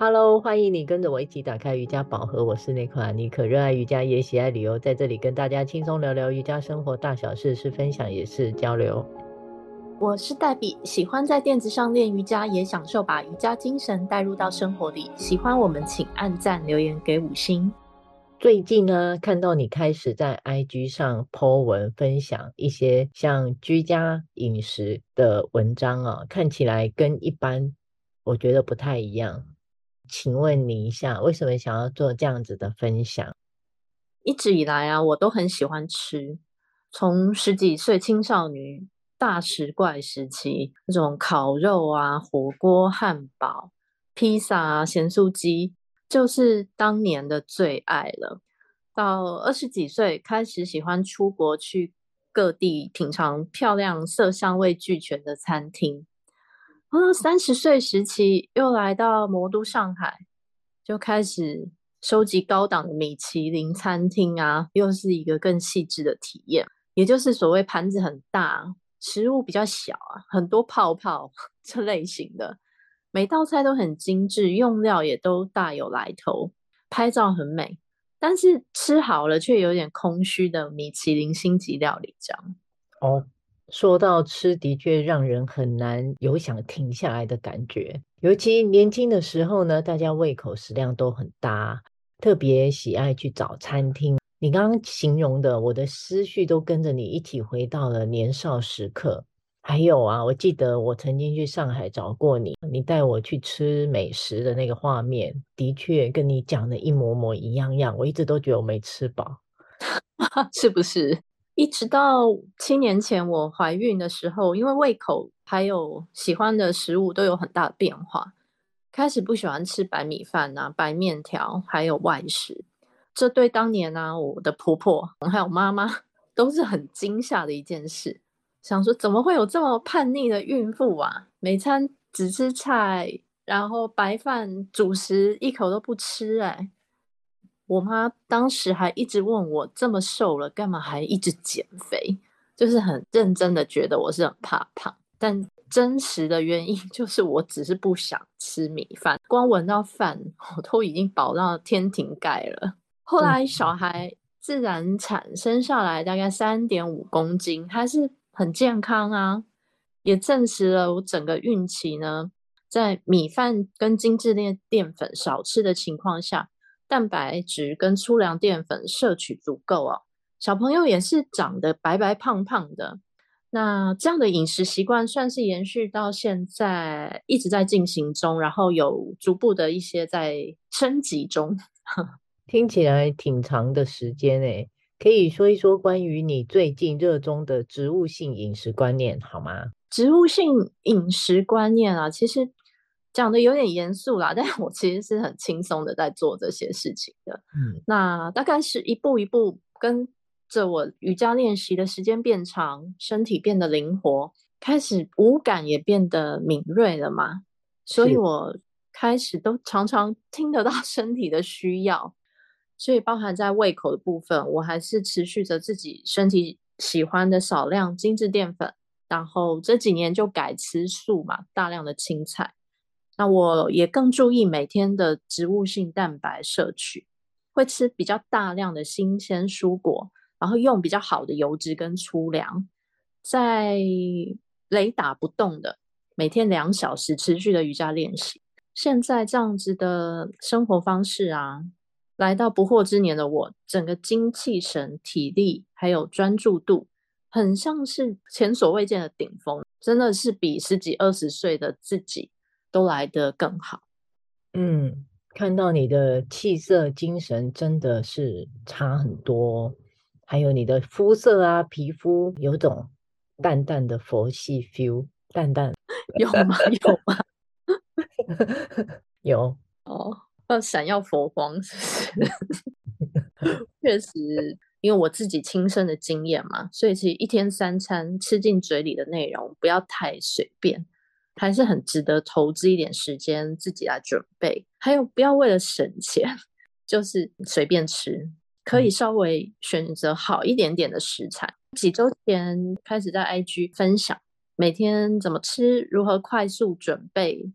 Hello，欢迎你跟着我一起打开瑜伽宝盒。我是内克阿尼克，热爱瑜伽也喜爱旅游，在这里跟大家轻松聊聊瑜伽生活大小事，是分享也是交流。我是黛比，喜欢在垫子上练瑜伽，也享受把瑜伽精神带入到生活里。喜欢我们，请按赞留言给五星。最近呢，看到你开始在 IG 上 po 文分享一些像居家饮食的文章啊，看起来跟一般我觉得不太一样。请问你一下，为什么想要做这样子的分享？一直以来啊，我都很喜欢吃，从十几岁青少女大食怪时期，那种烤肉啊、火锅、汉堡、披萨啊、咸酥鸡，就是当年的最爱了。到二十几岁，开始喜欢出国去各地品尝漂亮、色香味俱全的餐厅。三十岁时期又来到魔都上海，就开始收集高档的米其林餐厅啊，又是一个更细致的体验。也就是所谓盘子很大，食物比较小啊，很多泡泡 这类型的，每道菜都很精致，用料也都大有来头，拍照很美，但是吃好了却有点空虚的米其林星级料理这样。哦。说到吃，的确让人很难有想停下来的感觉。尤其年轻的时候呢，大家胃口食量都很大，特别喜爱去找餐厅。你刚刚形容的，我的思绪都跟着你一起回到了年少时刻。还有啊，我记得我曾经去上海找过你，你带我去吃美食的那个画面，的确跟你讲的一模模一样样。我一直都觉得我没吃饱，是不是？一直到七年前我怀孕的时候，因为胃口还有喜欢的食物都有很大的变化，开始不喜欢吃白米饭啊、白面条，还有外食。这对当年呢、啊，我的婆婆还有妈妈都是很惊吓的一件事。想说怎么会有这么叛逆的孕妇啊？每餐只吃菜，然后白饭主食一口都不吃、欸，哎。我妈当时还一直问我，这么瘦了，干嘛还一直减肥？就是很认真的觉得我是很怕胖，但真实的原因 就是我只是不想吃米饭，光闻到饭我都已经饱到天庭盖了。后来小孩自然产生下来大概三点五公斤，还是很健康啊，也证实了我整个孕期呢，在米饭跟精致淀淀粉少吃的情况下。蛋白质跟粗粮淀粉摄取足够哦，小朋友也是长得白白胖胖的。那这样的饮食习惯算是延续到现在，一直在进行中，然后有逐步的一些在升级中。听起来挺长的时间诶，可以说一说关于你最近热衷的植物性饮食观念好吗？植物性饮食观念啊，其实。讲的有点严肃啦，但我其实是很轻松的在做这些事情的。嗯，那大概是一步一步跟着我瑜伽练习的时间变长，身体变得灵活，开始五感也变得敏锐了嘛。所以我开始都常常听得到 身体的需要，所以包含在胃口的部分，我还是持续着自己身体喜欢的少量精致淀粉，然后这几年就改吃素嘛，大量的青菜。那我也更注意每天的植物性蛋白摄取，会吃比较大量的新鲜蔬果，然后用比较好的油脂跟粗粮，在雷打不动的每天两小时持续的瑜伽练习。现在这样子的生活方式啊，来到不惑之年的我，整个精气神、体力还有专注度，很像是前所未见的顶峰，真的是比十几二十岁的自己。都来得更好。嗯，看到你的气色、精神真的是差很多，还有你的肤色啊，皮肤有种淡淡的佛系 feel，淡淡 有吗？有吗？有哦，要闪耀佛光，是不是？确实，因为我自己亲身的经验嘛，所以其实一天三餐吃进嘴里的内容不要太随便。还是很值得投资一点时间自己来准备，还有不要为了省钱，就是随便吃，可以稍微选择好一点点的食材。几周前开始在 IG 分享每天怎么吃，如何快速准备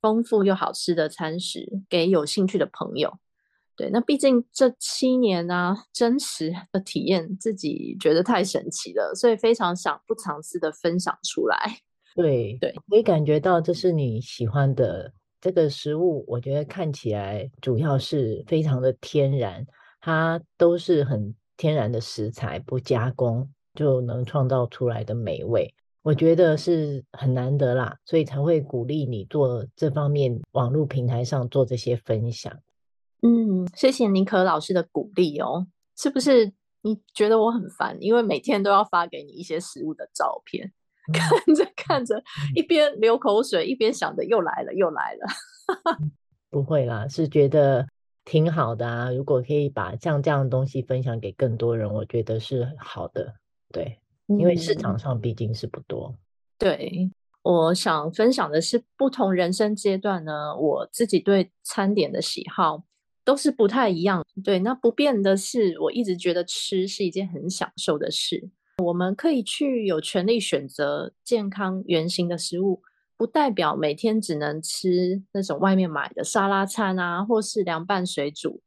丰富又好吃的餐食给有兴趣的朋友。对，那毕竟这七年啊，真实的体验自己觉得太神奇了，所以非常想不藏私的分享出来。对对，可以感觉到这是你喜欢的这个食物，我觉得看起来主要是非常的天然，它都是很天然的食材，不加工就能创造出来的美味，我觉得是很难得啦，所以才会鼓励你做这方面网络平台上做这些分享。嗯，谢谢妮可老师的鼓励哦。是不是你觉得我很烦？因为每天都要发给你一些食物的照片，嗯、看着看着，一边流口水，一边想着又来了又来了。不会啦，是觉得挺好的啊。如果可以把像这样的东西分享给更多人，我觉得是好的。对，因为市场上毕竟是不多。嗯、对。我想分享的是不同人生阶段呢，我自己对餐点的喜好。都是不太一样，对。那不变的是，我一直觉得吃是一件很享受的事。我们可以去有权利选择健康原型的食物，不代表每天只能吃那种外面买的沙拉餐啊，或是凉拌水煮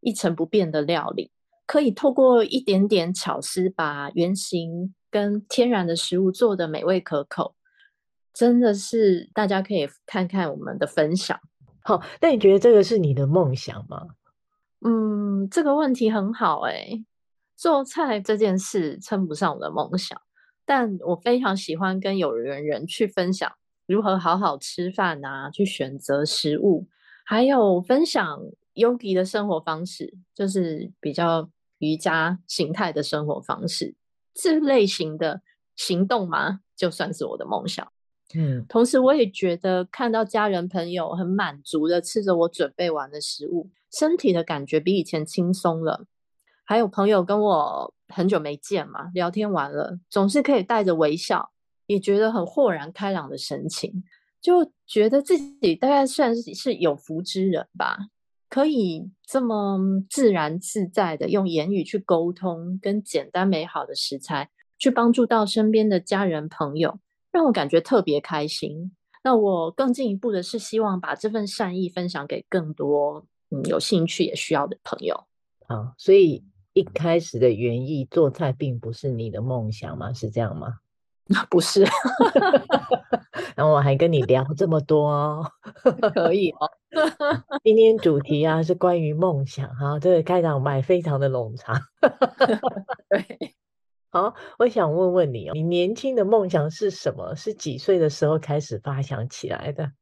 一成不变的料理。可以透过一点点巧思，把原型跟天然的食物做得美味可口。真的是大家可以看看我们的分享。好，那你觉得这个是你的梦想吗？嗯，这个问题很好诶。做菜这件事称不上我的梦想，但我非常喜欢跟有缘人去分享如何好好吃饭啊，去选择食物，还有分享 Yogi 的生活方式，就是比较瑜伽形态的生活方式，这类型的行动嘛，就算是我的梦想。嗯，同时我也觉得看到家人朋友很满足的吃着我准备完的食物，身体的感觉比以前轻松了。还有朋友跟我很久没见嘛，聊天完了总是可以带着微笑，也觉得很豁然开朗的神情，就觉得自己大概算是有福之人吧，可以这么自然自在的用言语去沟通，跟简单美好的食材去帮助到身边的家人朋友。让我感觉特别开心。那我更进一步的是，希望把这份善意分享给更多嗯有兴趣也需要的朋友。啊，所以一开始的原意做菜并不是你的梦想吗？是这样吗？不是。然后我还跟你聊这么多哦，可以哦。今天主题啊是关于梦想哈，这个开场白非常的冗长。对。好，我想问问你哦，你年轻的梦想是什么？是几岁的时候开始发想起来的？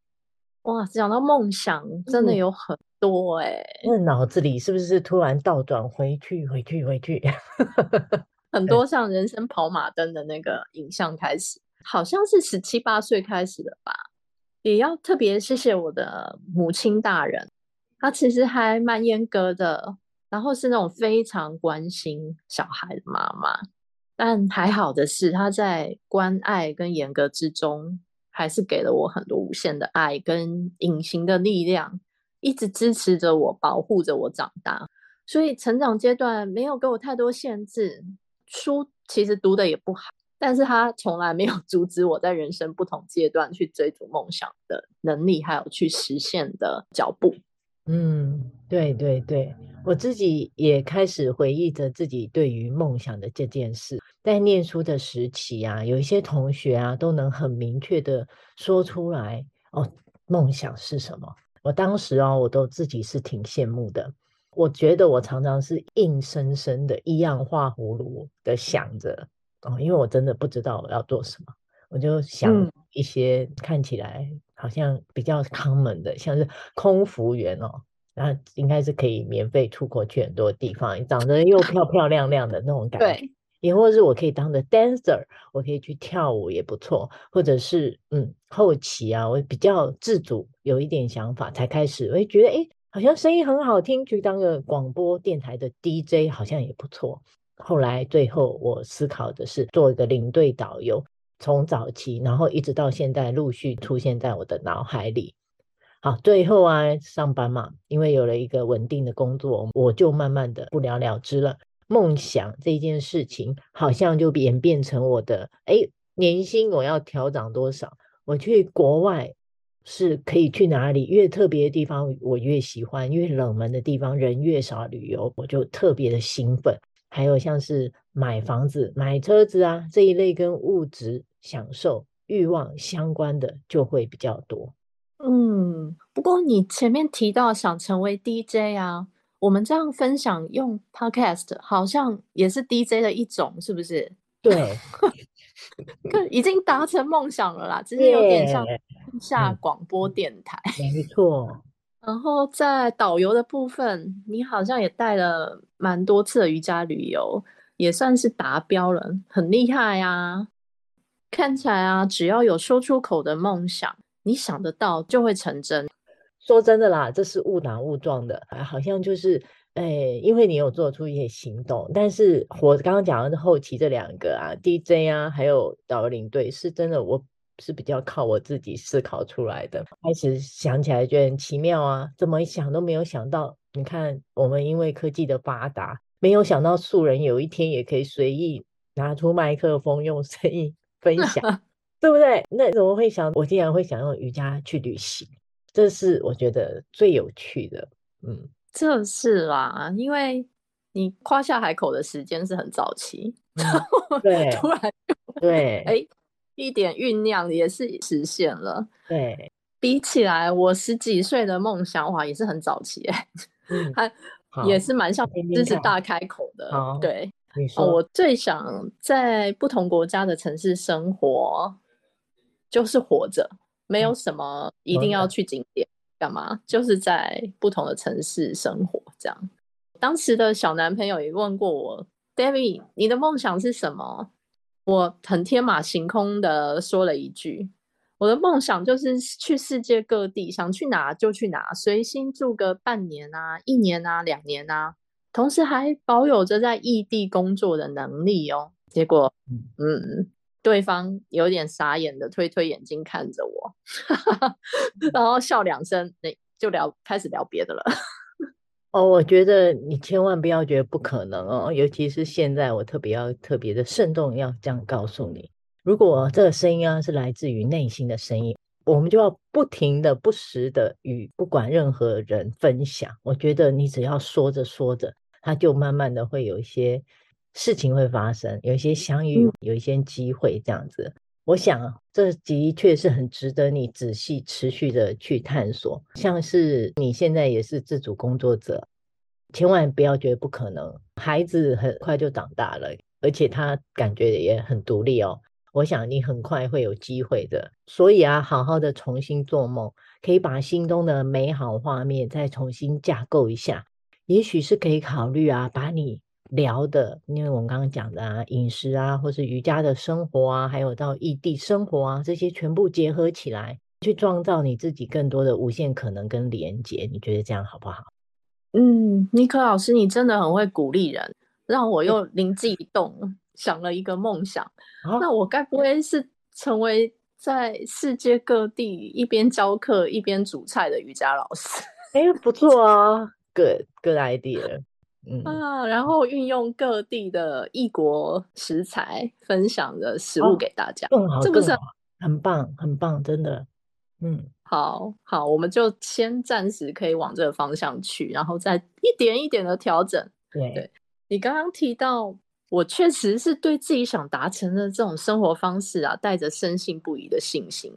哇，讲到梦想，真的有很多哎、欸。那、嗯、脑子里是不是突然倒转回去，回去，回去？很多像人生跑马灯的那个影像开始，好像是十七八岁开始的吧。也要特别谢谢我的母亲大人，她其实还蛮严格的，然后是那种非常关心小孩的妈妈。但还好的是，她在关爱跟严格之中，还是给了我很多无限的爱跟隐形的力量，一直支持着我，保护着我长大。所以成长阶段没有给我太多限制，书其实读的也不好，但是他从来没有 阻止我在人生不同阶段去追逐梦想的能力，还有去实现的脚步。嗯，对对对，我自己也开始回忆着自己对于梦想的这件事。在念书的时期啊，有一些同学啊，都能很明确的说出来哦，梦想是什么？我当时哦，我都自己是挺羡慕的。我觉得我常常是硬生生的一样画葫芦的想着哦，因为我真的不知道我要做什么，我就想一些看起来好像比较 common 的，像是空服员哦，然后应该是可以免费出国去很多地方，长得又漂漂亮亮的那种感觉。对。也或者是我可以当的 dancer，我可以去跳舞也不错，或者是嗯后期啊，我比较自主，有一点想法才开始，我会觉得诶，好像声音很好听，去当个广播电台的 DJ 好像也不错。后来最后我思考的是做一个领队导游，从早期然后一直到现在陆续出现在我的脑海里。好，最后啊上班嘛，因为有了一个稳定的工作，我就慢慢的不了了之了。梦想这件事情，好像就演变成我的，哎，年薪我要调涨多少？我去国外是可以去哪里，越特别的地方我越喜欢，越冷门的地方人越少旅游，我就特别的兴奋。还有像是买房子、买车子啊这一类跟物质享受欲望相关的就会比较多。嗯，不过你前面提到想成为 DJ 啊，我们这样分享用 Podcast 好像也是 DJ 的一种，是不是？对，已经达成梦想了啦，只是有点像下广播电台。嗯、没错。然后在导游的部分，你好像也带了蛮多次的瑜伽旅游，也算是达标了，很厉害啊！看起来啊，只要有说出口的梦想，你想得到就会成真。说真的啦，这是误打误撞的，好像就是，哎，因为你有做出一些行动，但是我刚刚讲的后期这两个啊，DJ 啊，还有导游领队，是真的我。是比较靠我自己思考出来的。开始想起来觉得很奇妙啊，怎么想都没有想到。你看，我们因为科技的发达，没有想到素人有一天也可以随意拿出麦克风，用声音 分享，对不对？那怎么会想？我竟然会想用瑜伽去旅行，这是我觉得最有趣的。嗯，这是啦，因为你夸下海口的时间是很早期，嗯、对，突然对，哎。一点酝酿也是实现了。对，比起来，我十几岁的梦想哇，也是很早期哎，还也是蛮像狮子大开口的。对，我最想在不同国家的城市生活，就是活着，没有什么一定要去景点干嘛，就是在不同的城市生活这样。当时的小男朋友也问过我，Debbie，你的梦想是什么？我很天马行空的说了一句：“我的梦想就是去世界各地，想去哪就去哪，随心住个半年啊、一年啊、两年啊，同时还保有着在异地工作的能力哦。”结果，嗯，对方有点傻眼的推推眼睛看着我，然后笑两声，那就聊开始聊别的了。哦，我觉得你千万不要觉得不可能哦，尤其是现在，我特别要特别的慎重，要这样告诉你：如果这个声音啊是来自于内心的声音，我们就要不停的、不时的与不管任何人分享。我觉得你只要说着说着，它就慢慢的会有一些事情会发生，有一些相遇，有一些机会这样子。我想，这的确是很值得你仔细、持续的去探索。像是你现在也是自主工作者，千万不要觉得不可能。孩子很快就长大了，而且他感觉也很独立哦。我想你很快会有机会的。所以啊，好好的重新做梦，可以把心中的美好画面再重新架构一下。也许是可以考虑啊，把你。聊的，因为我们刚刚讲的啊，饮食啊，或是瑜伽的生活啊，还有到异地生活啊，这些全部结合起来，去创造你自己更多的无限可能跟连接。你觉得这样好不好？嗯，尼克老师，你真的很会鼓励人，让我又灵机一动，嗯、想了一个梦想。啊、那我该不会是成为在世界各地一边教课一边煮菜的瑜伽老师？哎，不错啊，good good idea。嗯啊，然后运用各地的异国食材分享的食物给大家，哦、更好，是不是很棒？很棒，真的。嗯，好好，我们就先暂时可以往这个方向去，然后再一点一点的调整。对，对，你刚刚提到，我确实是对自己想达成的这种生活方式啊，带着深信不疑的信心。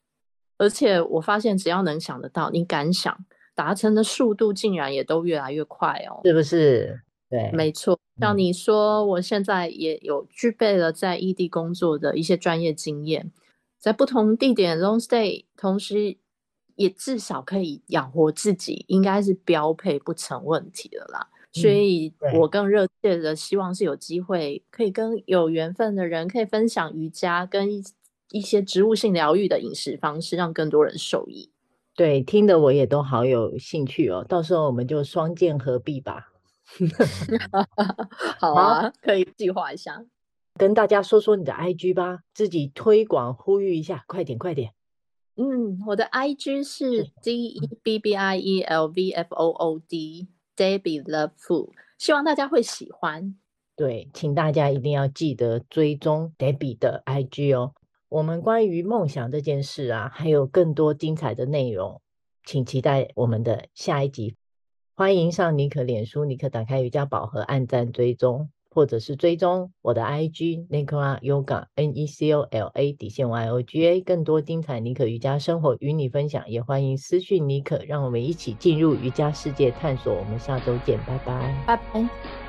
而且我发现，只要能想得到，你敢想，达成的速度竟然也都越来越快哦，是不是？对，没错，像你说，我现在也有具备了在异地工作的一些专业经验，在不同地点 long stay，同时也至少可以养活自己，应该是标配不成问题的啦。所以我更热切的希望是有机会可以跟有缘分的人可以分享瑜伽跟一一些植物性疗愈的饮食方式，让更多人受益。对，听得我也都好有兴趣哦，到时候我们就双剑合璧吧。好啊，可以计划一下，跟大家说说你的 IG 吧，自己推广呼吁一下，快点快点。嗯，我的 IG 是 D E B B I E L V F O O Debbie Love Food，希望大家会喜欢。对，请大家一定要记得追踪 Debbie 的 IG 哦。我们关于梦想这件事啊，还有更多精彩的内容，请期待我们的下一集。欢迎上尼克脸书，尼克打开瑜伽宝盒，按赞追踪，或者是追踪我的 IG Nicola Yoga N E C O L A 底线 Y O G A，更多精彩尼可瑜伽生活与你分享，也欢迎私讯尼可，让我们一起进入瑜伽世界，探索。我们下周见，拜拜，拜拜。